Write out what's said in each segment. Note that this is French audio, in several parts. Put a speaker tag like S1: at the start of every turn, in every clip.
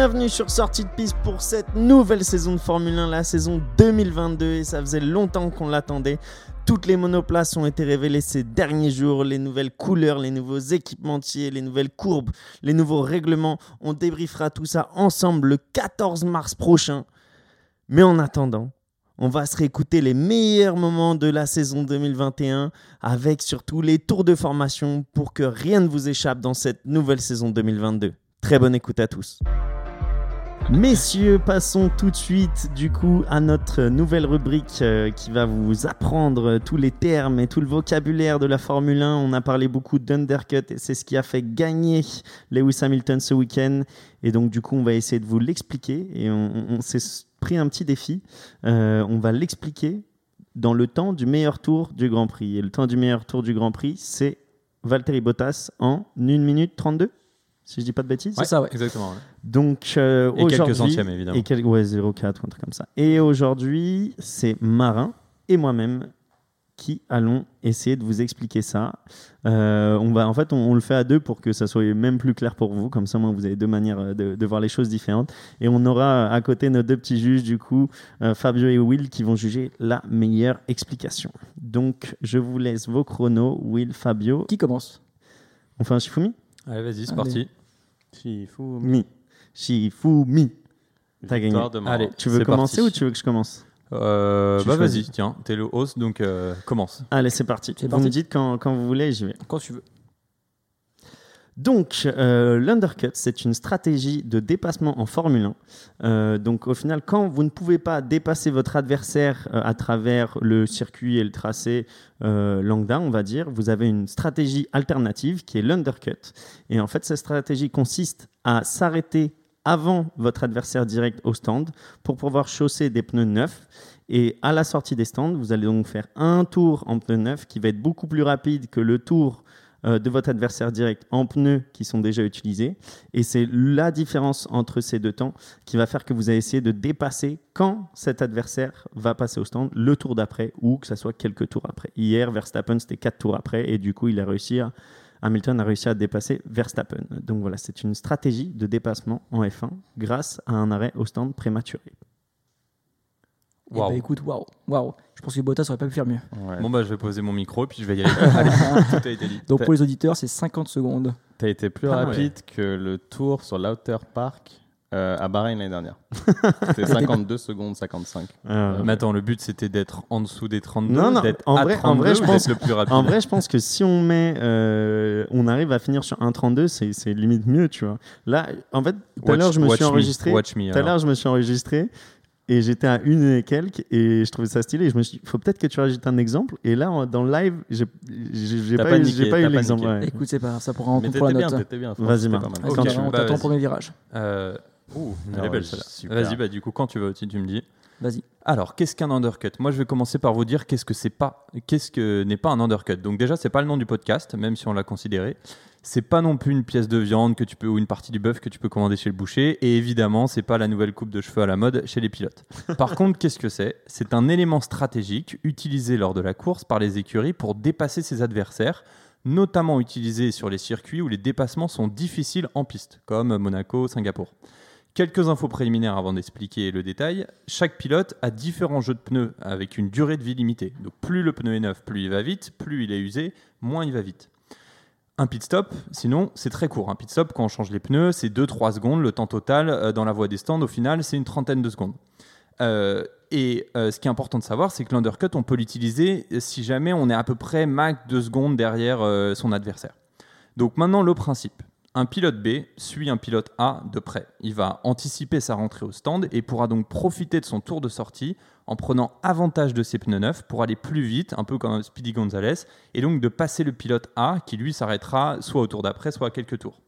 S1: Bienvenue sur Sortie de piste pour cette nouvelle saison de Formule 1, la saison 2022 et ça faisait longtemps qu'on l'attendait. Toutes les monoplaces ont été révélées ces derniers jours, les nouvelles couleurs, les nouveaux équipementiers, les nouvelles courbes, les nouveaux règlements. On débriefera tout ça ensemble le 14 mars prochain. Mais en attendant, on va se réécouter les meilleurs moments de la saison 2021 avec surtout les tours de formation pour que rien ne vous échappe dans cette nouvelle saison 2022. Très bonne écoute à tous. Messieurs, passons tout de suite du coup à notre nouvelle rubrique euh, qui va vous apprendre tous les termes et tout le vocabulaire de la Formule 1. On a parlé beaucoup d'undercut et c'est ce qui a fait gagner Lewis Hamilton ce week-end. Et donc du coup, on va essayer de vous l'expliquer et on, s'est pris un petit défi. Euh, on va l'expliquer dans le temps du meilleur tour du Grand Prix. Et le temps du meilleur tour du Grand Prix, c'est Valtteri Bottas en 1 minute 32 si je dis pas de bêtises.
S2: C'est ça, ouais. Exactement. ouais.
S1: Donc euh,
S2: Et quelques centièmes, évidemment.
S1: Et quel- ouais, 0,4 ou un truc comme ça. Et aujourd'hui, c'est Marin et moi-même qui allons essayer de vous expliquer ça. Euh, on va, en fait, on, on le fait à deux pour que ça soit même plus clair pour vous. Comme ça, moi, vous avez deux manières euh, de, de voir les choses différentes. Et on aura à côté nos deux petits juges, du coup, euh, Fabio et Will, qui vont juger la meilleure explication. Donc, je vous laisse vos chronos, Will, Fabio.
S3: Qui commence?
S1: On fait un Shifumi
S2: Allez, vas-y, c'est parti.
S1: Mi. Shifumi. T'as gagné.
S2: Allez,
S1: Tu veux commencer
S2: parti.
S1: ou tu veux que je commence
S2: Euh, Bah vas-y, tiens, t'es le host, donc euh, commence.
S1: Allez, c'est parti. Vous
S3: parti.
S1: me dites quand, quand vous voulez, j'y vais.
S3: Quand tu veux.
S1: Donc, euh, l'undercut, c'est une stratégie de dépassement en Formule 1. Euh, donc, au final, quand vous ne pouvez pas dépasser votre adversaire euh, à travers le circuit et le tracé lambda, on va dire, vous avez une stratégie alternative qui est l'undercut. Et en fait, cette stratégie consiste à s'arrêter avant votre adversaire direct au stand pour pouvoir chausser des pneus neufs. Et à la sortie des stands, vous allez donc faire un tour en pneus neufs qui va être beaucoup plus rapide que le tour de votre adversaire direct en pneus qui sont déjà utilisés. Et c'est la différence entre ces deux temps qui va faire que vous allez essayer de dépasser quand cet adversaire va passer au stand le tour d'après ou que ce soit quelques tours après. Hier, Verstappen, c'était quatre tours après et du coup, il a réussi à, Hamilton a réussi à dépasser Verstappen. Donc voilà, c'est une stratégie de dépassement en F1 grâce à un arrêt au stand prématuré.
S3: Eh ben,
S2: Waouh.
S3: écoute, waouh, waouh. Je pense que Bottas aurait pas pu faire mieux.
S4: Ouais.
S2: Bon bah je vais poser mon micro et puis je vais y aller. Allez, tout a été dit.
S3: Donc pour les auditeurs, c'est 50 secondes.
S4: T'as été plus
S2: Ah ouais.
S4: rapide que le tour sur l'Outer Park euh, à Bahreïn l'année dernière. C'était 52 secondes 55.
S1: Euh,
S2: Mais attends, le but c'était d'être en dessous des 32,
S1: Non, non,
S2: d'être
S1: en
S2: à
S1: vrai- en
S2: 32
S1: vrai, je pense-
S2: d'être le plus rapide.
S1: En vrai, je pense que si on met, euh, on arrive à finir sur 1.32, c'est c'est limite mieux, tu vois. Là, en fait, tout à l'heure, je me suis enregistré.
S2: Watch me,
S1: Tout à l'heure, je me suis enregistré et j'étais à une et quelques et je trouvais ça stylé. Et je me suis dit, faut peut-être que tu rajoutes un exemple. Et là, dans le live, j'ai
S4: T'as
S1: pas, eu- pas eu l'exemple. ouais.
S3: Écoute, c'est pas grave, ça pourra en pour la
S4: bien,
S3: note.
S4: t'étais bien.
S1: Vas-y, Marc.
S4: pas
S1: Quand tu
S3: Cameron,
S1: veux.
S3: t'as ton
S2: Vas-y.
S3: premier virage.
S2: Euh, ouh, elle est
S4: Non,
S2: belle celle-là. Vas-y, bah du coup quand tu veux, tu, tu me dis.
S3: Vas-y.
S2: Alors, qu'est-ce qu'un undercut? Moi, je vais commencer par vous dire qu'est-ce que c'est pas, qu'est-ce que n'est pas un undercut. Donc déjà, c'est pas le nom du podcast, même si on l'a considéré. C'est pas non plus une pièce de viande que tu peux ou une partie du bœuf que tu peux commander chez le boucher. Et évidemment, c'est pas la nouvelle coupe de cheveux à la mode chez les pilotes. Par contre, qu'est-ce que c'est? C'est un élément stratégique utilisé lors de la course par les écuries pour dépasser ses adversaires, notamment utilisé sur les circuits où les dépassements sont difficiles en piste, comme Monaco, Singapour. Quelques infos préliminaires avant d'expliquer le détail. Chaque pilote a différents jeux de pneus avec une durée de vie limitée. Donc plus le pneu est neuf, plus il va vite, plus il est usé, moins il va vite. Un pit stop, sinon, c'est très court. Un pit stop, quand on change les pneus, c'est 2-3 secondes. Le temps total euh, dans la voie des stands, au final, c'est une trentaine de secondes. Euh, et euh, ce qui est important de savoir, c'est que l'undercut, on peut l'utiliser si jamais on est à peu près max 2 secondes derrière son adversaire. Donc maintenant, le principe. Un pilote B suit un pilote A de près. Il va anticiper sa rentrée au stand et pourra donc profiter de son tour de sortie en prenant avantage de ses pneus neufs pour aller plus vite, un peu comme Speedy Gonzalez, et donc de passer le pilote A qui lui s'arrêtera soit au tour d'après, soit à quelques tours.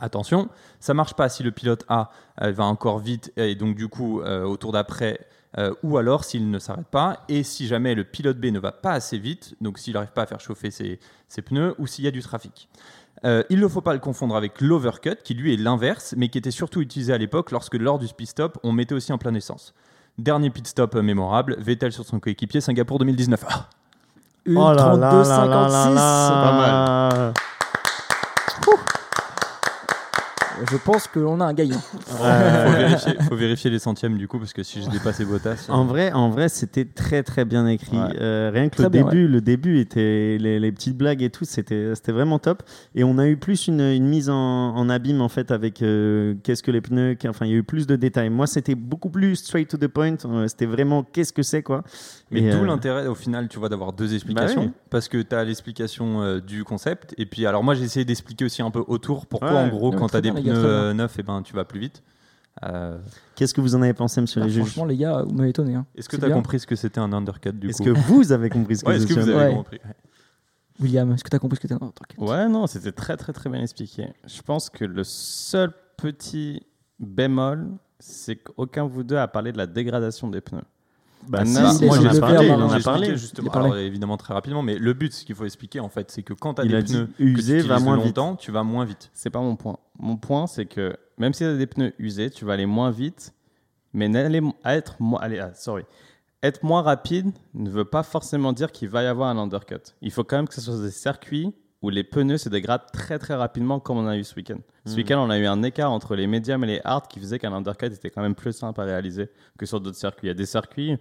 S2: Attention, ça marche pas si le pilote A euh, va encore vite et donc du coup euh, au tour d'après euh, ou alors s'il ne s'arrête pas et si jamais le pilote B ne va pas assez vite, donc s'il n'arrive pas à faire chauffer ses pneus ou s'il y a du trafic. Euh, il ne faut pas le confondre avec l'overcut qui lui est l'inverse mais qui était surtout utilisé à l'époque lorsque lors du pit stop on mettait aussi en plein essence. Dernier pit stop euh, mémorable, Vettel sur son coéquipier Singapour 2019. Ah,
S3: Une
S1: Oh là là
S3: 32
S1: là là
S3: 56.
S1: là là.
S4: Pas mal.
S3: Je pense que l'on a un gagnant.
S2: faut, vérifier, faut vérifier les centièmes du coup, parce que si je dépassais Bottas.
S1: En vrai, en vrai, c'était très très bien écrit.
S4: Ouais.
S1: Euh, rien que
S3: Très
S1: le
S3: bien,
S1: début, le début était les, les petites blagues et tout, c'était c'était vraiment top. Et on a eu plus une, une mise en, en abîme en fait avec euh, qu'est-ce que les pneus. Enfin, il y a eu plus de détails. Moi, c'était beaucoup plus straight to the point. Euh, c'était vraiment qu'est-ce que c'est quoi.
S2: Mais d'où
S1: euh,
S2: l'intérêt au final, tu vois, d'avoir deux explications.
S1: Bah oui.
S2: Parce que tu as l'explication euh, du concept. Et puis, alors moi, j'ai essayé d'expliquer aussi un peu autour pourquoi,
S1: Ouais.
S2: en gros, quand tu as des
S3: gars,
S2: pneus
S3: bien.
S2: euh, neufs, et ben, tu vas plus vite. Euh,
S1: Qu'est-ce que vous en avez pensé, monsieur
S3: Bah,
S1: les juges
S3: franchement, les gars, vous m'avez étonné. hein.
S2: Est-ce que
S3: C'est
S2: tu as
S3: bien.
S2: compris ce que c'était un undercut du
S1: Est-ce
S2: coup
S1: que vous avez compris ce que
S2: Ouais, est-ce
S1: je
S2: que vous
S1: suis-
S2: avez
S3: Ouais.
S2: compris Ouais.
S3: William, est-ce que tu as compris ce que t'es. Non, t'inquiète.
S4: Ouais, non, c'était très très très bien expliqué. Je pense que le seul petit bémol, c'est qu'aucun de vous deux a parlé de la dégradation des pneus.
S1: Bah,
S4: Ah,
S1: si,
S3: moi, j'ai
S1: parlé, il en a parlé.
S2: justement,
S3: a parlé.
S2: alors, évidemment très rapidement, mais le but, ce qu'il faut expliquer en fait, c'est que quand tu as
S1: Il
S2: des pneus
S1: usé
S2: que tu
S1: va moins vite.
S2: longtemps, tu vas moins vite.
S4: C'est pas mon point. Mon point, c'est que même si tu as des pneus usés, tu vas aller moins vite, mais être, mo- allez, ah, sorry. être moins rapide ne veut pas forcément dire qu'il va y avoir un undercut. Il faut quand même que ce soit des circuits où les pneus se dégradent très très rapidement comme on a eu ce week-end. Ce
S1: Mm.
S4: week-end, on a eu un écart entre les médiums et les hards qui faisait qu'un undercut était quand même plus simple à réaliser que sur d'autres circuits. Il y a des circuits,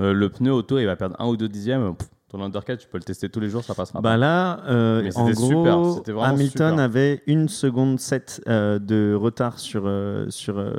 S4: euh, le pneu auto, il va perdre un ou deux dixièmes. pff, ton undercut, tu peux le tester tous les jours, ça passera
S1: Bah
S4: pas.
S1: là, euh,
S4: Mais
S1: en
S4: c'était super,
S1: gros,
S4: c'était vraiment
S1: Hamilton
S4: super.
S1: avait une seconde 7 euh, de retard sur, euh, sur euh,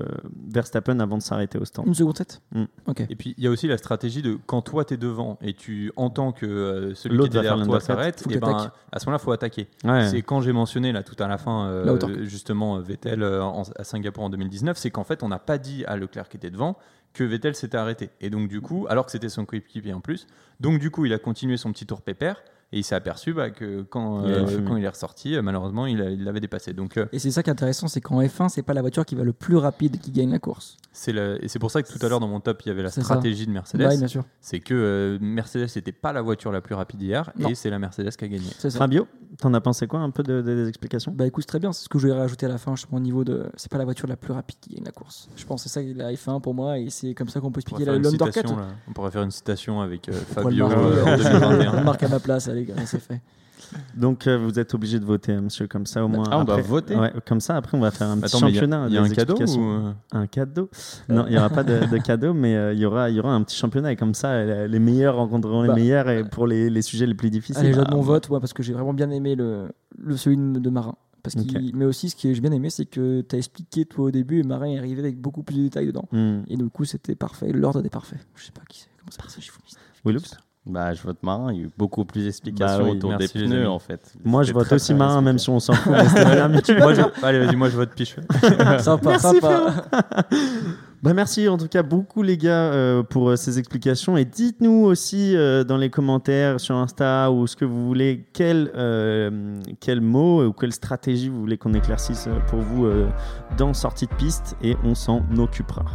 S1: Verstappen avant de s'arrêter au stand.
S3: Une seconde 7
S1: Mm.
S3: Ok.
S2: Et puis il y a aussi la stratégie de quand toi tu es devant et tu entends que euh, celui qui
S1: faire
S2: derrière toi s'arrête,
S3: qu'il
S2: ben, à ce moment-là, il faut attaquer.
S1: Ouais.
S2: C'est quand j'ai mentionné là tout à la fin, euh, justement Vettel euh, en- à Singapour en 2019, c'est qu'en fait on n'a pas dit à Leclerc qui était devant que Vettel s'était arrêté. Et donc du coup, alors que c'était son coéquipier en plus, donc du coup il a continué son petit tour pépère et il s'est aperçu bah, que quand,
S1: Il
S2: euh,
S1: fumé.
S2: quand il est ressorti, euh, malheureusement il l'avait dépassé. Donc euh,
S3: Et c'est ça qui est intéressant, c'est qu'en F1, c'est pas la voiture qui va le plus rapide qui gagne la course.
S2: c'est le- et c'est pour ça que tout à l'heure dans mon top il y avait la
S3: ça.
S2: stratégie de Mercedes.
S3: Bah oui, bien sûr.
S2: c'est que euh, Mercedes n'était pas la voiture la plus rapide hier
S3: Non.
S2: et c'est la Mercedes qui a gagné.
S1: Fabio, t'en as pensé quoi un peu de- de- des explications?
S3: Bah écoute, c'est très bien, c'est ce que je vais rajouter à la fin, je pense, au niveau de. C'est pas la voiture la plus rapide qui gagne la course. Je pense que c'est ça la F1 pour moi, et c'est comme ça qu'on peut
S2: On
S3: expliquer
S2: pourrait,
S3: la-
S2: faire une
S3: l'undercut.
S2: citation, là. On pourrait faire une citation avec euh, Fabio
S3: marquer
S2: en
S3: On
S2: 2021.
S3: le marque à ma place, allez, gars, c'est fait.
S1: Donc euh, vous êtes obligé de voter, hein, monsieur, comme ça au moins.
S4: Ah, on doit
S1: après-
S4: voter
S1: Ouais, comme ça, après on va faire un petit
S2: Attends, mais il y a-
S1: championnat.
S2: il y a, un cadeau ou... euh,
S1: Un cadeau? Non, il n'y aura pas de, de cadeau, mais euh, il y, aura, y aura un petit championnat et comme ça, les meilleurs rencontreront les
S3: Bah,
S1: meilleurs et pour les, les sujets les plus difficiles.
S3: Allez, je
S1: bah,
S3: donne mon vote, moi, parce que j'ai vraiment bien aimé le, le celui de Marin. Parce qu'il- Mais aussi, ce que j'ai bien aimé, c'est que tu as expliqué toi au début, et Marin est arrivé avec beaucoup plus de détails dedans.
S1: hmm.
S3: Et du coup, c'était parfait, l'ordre était parfait. Je sais pas qui c'est, comment ça je
S1: Willoups
S4: Bah, je vote marin. Il y a eu beaucoup plus d'explications
S1: Bah oui,
S4: autour
S2: merci,
S4: des pneus,
S2: amis.
S4: en fait.
S1: Moi, je vote aussi marin, même si on s'en fout.
S2: moi, je... Allez, vas-y, moi je vote piche.
S3: Sympa,
S1: Merci,
S3: sympa.
S1: Bah merci en tout cas beaucoup les gars euh, pour euh, ces explications et dites-nous aussi euh, dans les commentaires sur Insta ou ce que vous voulez quel, euh, quel mot ou quelle stratégie vous voulez qu'on éclaircisse pour vous euh, dans sortie de piste et on s'en occupera.